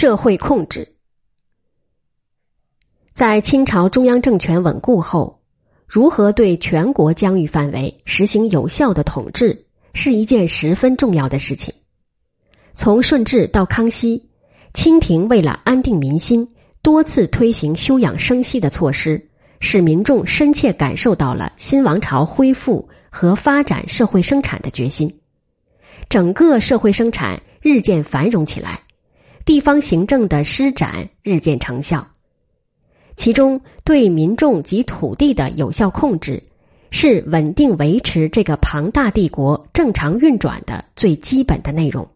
社会控制。在清朝中央政权稳固后，如何对全国疆域范围实行有效的统治，是一件十分重要的事情。从顺治到康熙，清廷为了安定民心，多次推行休养生息的措施，使民众深切感受到了新王朝恢复和发展社会生产的决心。整个社会生产日渐繁荣起来，地方行政的施展日渐成效。其中，对民众及土地的有效控制，是稳定维持这个庞大帝国正常运转的最基本的内容。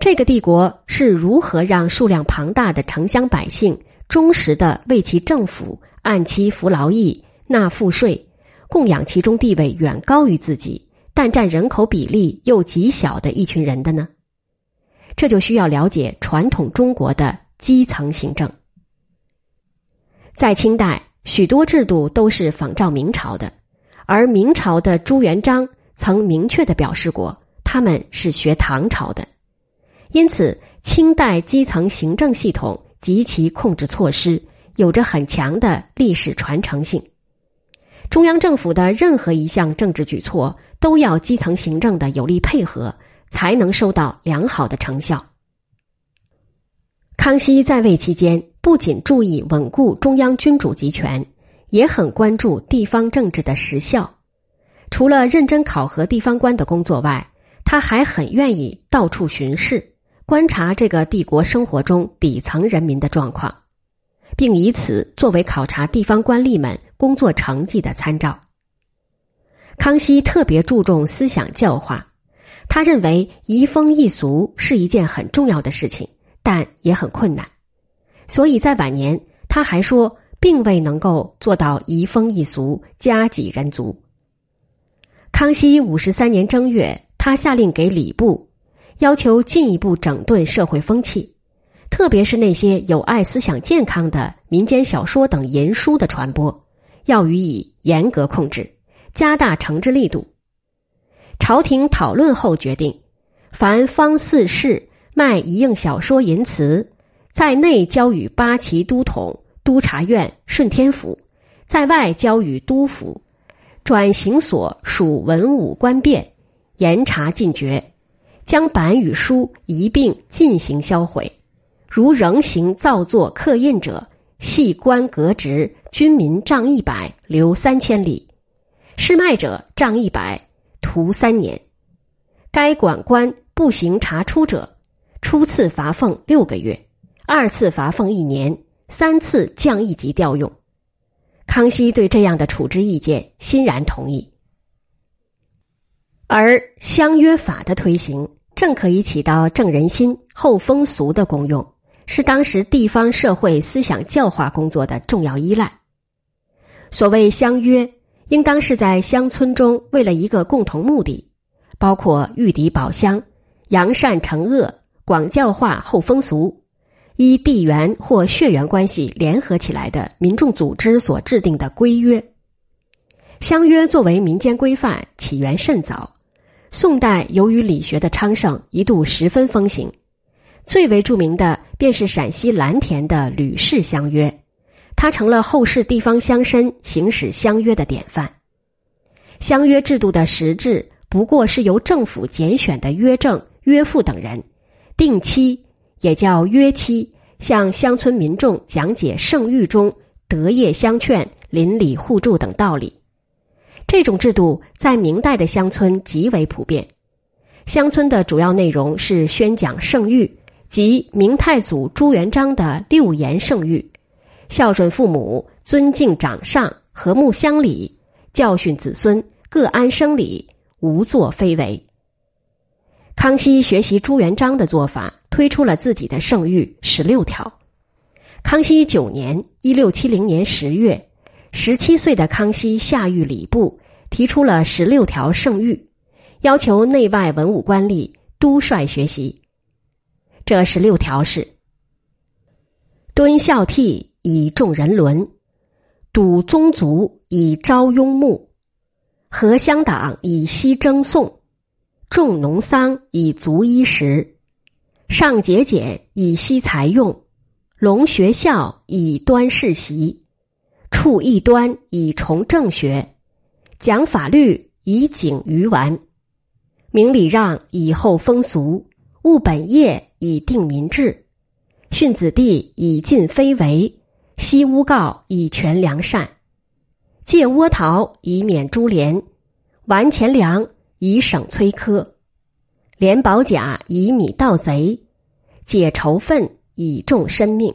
这个帝国是如何让数量庞大的城乡百姓忠实的为其政府按期服劳役、纳赋税，供养其中地位远高于自己，但占人口比例又极小的一群人的呢？这就需要了解传统中国的基层行政。在清代，许多制度都是仿照明朝的，而明朝的朱元璋曾明确的表示过，他们是学唐朝的。因此，清代基层行政系统及其控制措施有着很强的历史传承性。中央政府的任何一项政治举措，都要基层行政的有力配合，才能收到良好的成效。康熙在位期间。不仅注意稳固中央君主集权，也很关注地方政治的实效。除了认真考核地方官的工作外，他还很愿意到处巡视，观察这个帝国生活中底层人民的状况，并以此作为考察地方官吏们工作成绩的参照。康熙特别注重思想教化，他认为移风易俗是一件很重要的事情，但也很困难。所以在晚年，他还说，并未能够做到移风易俗、家己人足。康熙五十三年正月，他下令给礼部，要求进一步整顿社会风气，特别是那些有碍思想健康的民间小说等淫书的传播，要予以严格控制，加大惩治力度。朝廷讨论后决定，凡方四世卖一应小说淫词。在内交与八旗都统、督察院、顺天府；在外交与督府、转刑所属文武官变，严查禁绝，将版与书一并进行销毁。如仍行造作刻印者，系官革职，军民杖一百，留三千里；失卖者杖一百，徒三年。该管官不行查出者，初次罚俸六个月。二次罚俸一年，三次降一级调用。康熙对这样的处置意见欣然同意。而乡约法的推行，正可以起到正人心、厚风俗的功用，是当时地方社会思想教化工作的重要依赖。所谓乡约，应当是在乡村中为了一个共同目的，包括御敌保乡、扬善惩恶、广教化厚风俗。依地缘或血缘关系联合起来的民众组织所制定的规约。乡约作为民间规范，起源甚早。宋代由于理学的昌盛，一度十分风行。最为著名的便是陕西蓝田的吕氏乡约，他成了后世地方乡绅行使乡约的典范。乡约制度的实质不过是由政府拣选的约正、约父等人定期。也叫约期，向乡村民众讲解圣谕中德业相劝、邻里互助等道理。这种制度在明代的乡村极为普遍。乡村的主要内容是宣讲圣谕，即明太祖朱元璋的六言圣谕：孝顺父母、尊敬长上、和睦乡里、教训子孙、各安生理、无作非为。康熙学习朱元璋的做法。推出了自己的圣谕十六条。康熙九年（一六七零年十月），十七岁的康熙下谕礼部，提出了十六条圣谕，要求内外文武官吏都率学习。这十六条是：敦孝悌以重人伦，笃宗族以昭雍穆，和乡党以息争讼，重农桑以足衣食。上节俭以惜财用，隆学校以端世习，处异端以崇正学，讲法律以警愚顽，明礼让以厚风俗，务本业以定民志，训子弟以尽非为，息诬告以全良善，借倭逃以免株连，完钱粮以省催苛。连保甲以米盗贼，解仇愤以重生命。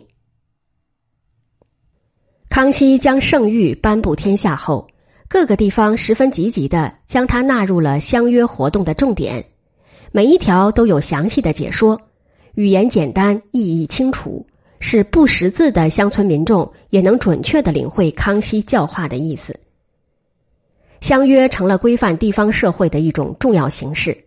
康熙将圣谕颁布天下后，各个地方十分积极的将它纳入了相约活动的重点，每一条都有详细的解说，语言简单，意义清楚，是不识字的乡村民众也能准确的领会康熙教化的意思。相约成了规范地方社会的一种重要形式。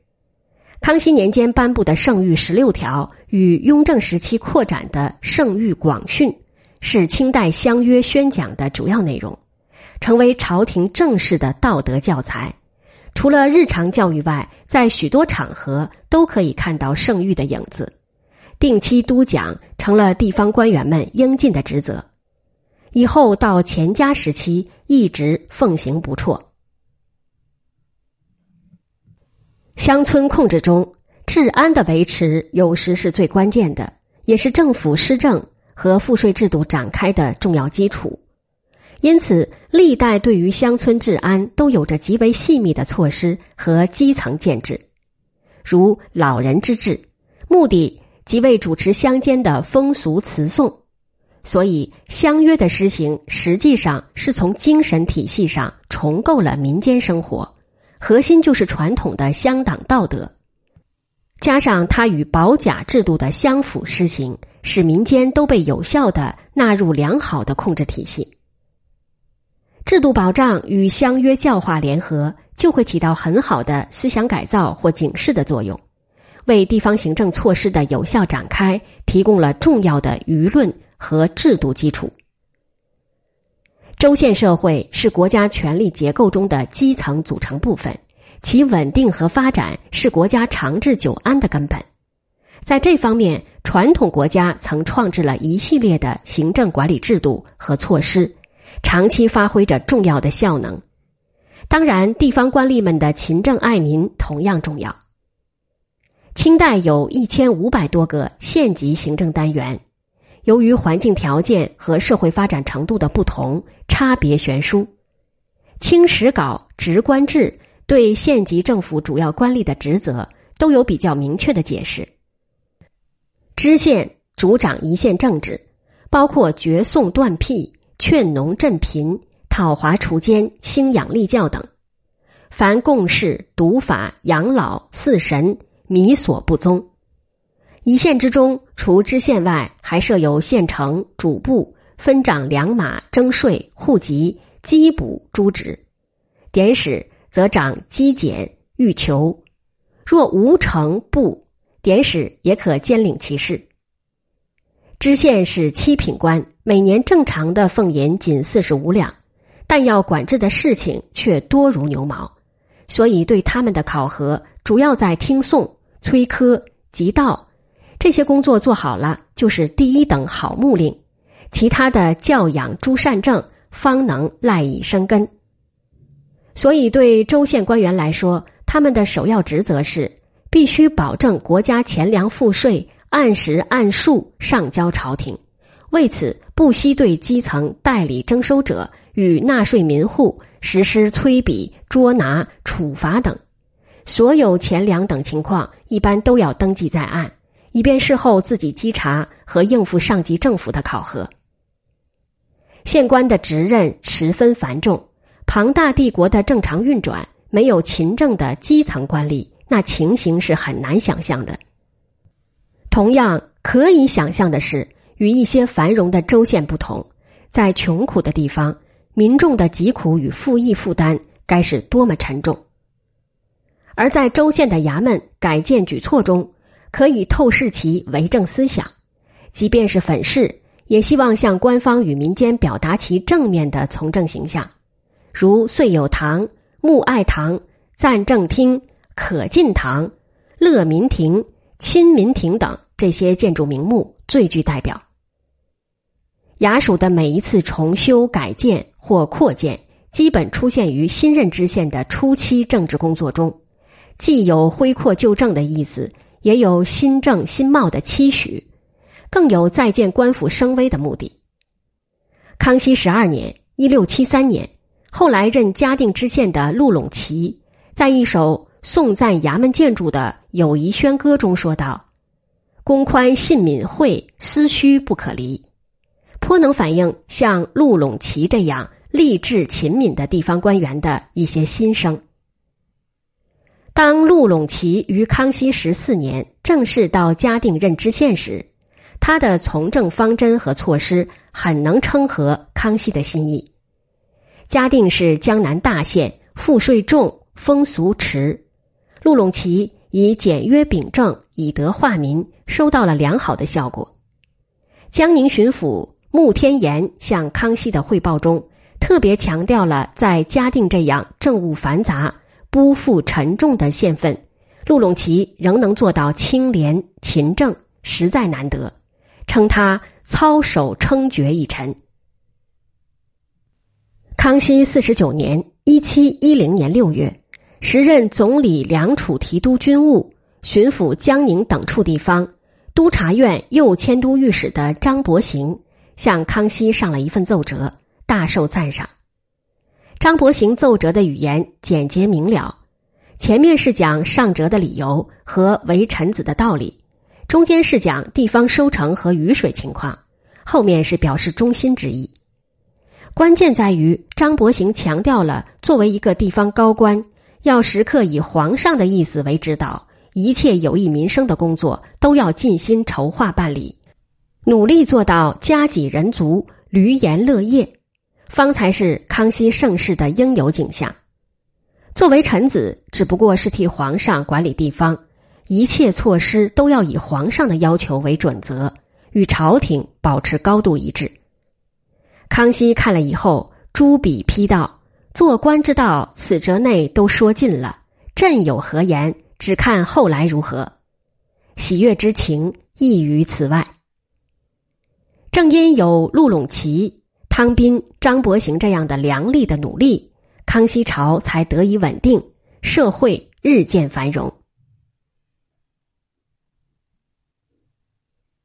康熙年间颁布的圣谕十六条与雍正时期扩展的圣谕广训，是清代相约宣讲的主要内容，成为朝廷正式的道德教材。除了日常教育外，在许多场合都可以看到圣谕的影子。定期督奖成了地方官员们应尽的职责。以后到乾嘉时期，一直奉行不辍。乡村控制中，治安的维持有时是最关键的，也是政府施政和赋税制度展开的重要基础。因此，历代对于乡村治安都有着极为细密的措施和基层建制，如老人之治，目的即为主持乡间的风俗词颂。所以，乡约的施行实际上是从精神体系上重构了民间生活。核心就是传统的乡党道德，加上它与保甲制度的相辅施行，使民间都被有效的纳入良好的控制体系。制度保障与相约教化联合，就会起到很好的思想改造或警示的作用，为地方行政措施的有效展开提供了重要的舆论和制度基础。州县社会是国家权力结构中的基层组成部分，其稳定和发展是国家长治久安的根本。在这方面，传统国家曾创制了一系列的行政管理制度和措施，长期发挥着重要的效能。当然，地方官吏们的勤政爱民同样重要。清代有一千五百多个县级行政单元。由于环境条件和社会发展程度的不同，差别悬殊。清史稿职官制对县级政府主要官吏的职责都有比较明确的解释。知县主掌一县政治，包括绝讼断辟、劝农赈贫、讨华除奸、兴养立教等。凡贡事、读法、养老、祀神，米所不宗。一县之中，除知县外，还设有县城、主簿，分掌粮马、征税、户籍、缉捕诸职。典史则掌缉检、欲求。若无城部，典史也可兼领其事。知县是七品官，每年正常的俸银仅四十五两，但要管制的事情却多如牛毛，所以对他们的考核主要在听讼、催科、急道。这些工作做好了，就是第一等好木令；其他的教养诸善政，方能赖以生根。所以，对州县官员来说，他们的首要职责是必须保证国家钱粮赋税按时按数上交朝廷。为此，不惜对基层代理征收者与纳税民户实施催笔、捉拿、处罚等，所有钱粮等情况，一般都要登记在案。以便事后自己稽查和应付上级政府的考核。县官的职任十分繁重，庞大帝国的正常运转没有勤政的基层官吏，那情形是很难想象的。同样可以想象的是，与一些繁荣的州县不同，在穷苦的地方，民众的疾苦与赋役负担该是多么沉重。而在州县的衙门改建举措中。可以透视其为政思想，即便是粉饰，也希望向官方与民间表达其正面的从政形象，如岁有堂、穆爱堂、赞政厅、可进堂、乐民亭、亲民亭等，这些建筑名目最具代表。衙署的每一次重修改建或扩建，基本出现于新任知县的初期政治工作中，既有恢扩旧政的意思，也有新政新貌的期许，更有再建官府声威的目的。康熙十二年（一六七三年），后来任嘉定知县的陆陇奇，在一首颂赞衙门建筑的《友谊宣歌》中说道：“公宽信敏惠，思虚不可离。”颇能反映像陆陇奇这样励志勤敏的地方官员的一些心声。当陆陇奇于康熙十四年正式到嘉定任知县时，他的从政方针和措施很能称合康熙的心意。嘉定是江南大县，赋税重，风俗迟。陆陇奇以简约秉政，以德化民，收到了良好的效果。江宁巡抚。穆天言向康熙的汇报中，特别强调了在嘉定这样政务繁杂、不负沉重的县份，陆陇奇仍能做到清廉勤政，实在难得，称他操守称绝一臣。康熙四十九年（一七一零年六月），时任总理梁楚提督军务、巡抚江宁等处地方、督察院右迁都御史的张伯行。向康熙上了一份奏折，大受赞赏。张伯行奏折的语言简洁明了，前面是讲上折的理由和为臣子的道理，中间是讲地方收成和雨水情况，后面是表示忠心之意。关键在于张伯行强调了作为一个地方高官，要时刻以皇上的意思为指导，一切有益民生的工作都要尽心筹划办理。努力做到家己人足、闾阎乐业，方才是康熙盛世的应有景象。作为臣子，只不过是替皇上管理地方，一切措施都要以皇上的要求为准则，与朝廷保持高度一致。康熙看了以后，朱笔批道：“做官之道，此折内都说尽了，朕有何言？只看后来如何。喜悦之情溢于此外。”正因有陆陇奇、汤斌、张伯行这样的良力的努力，康熙朝才得以稳定，社会日渐繁荣。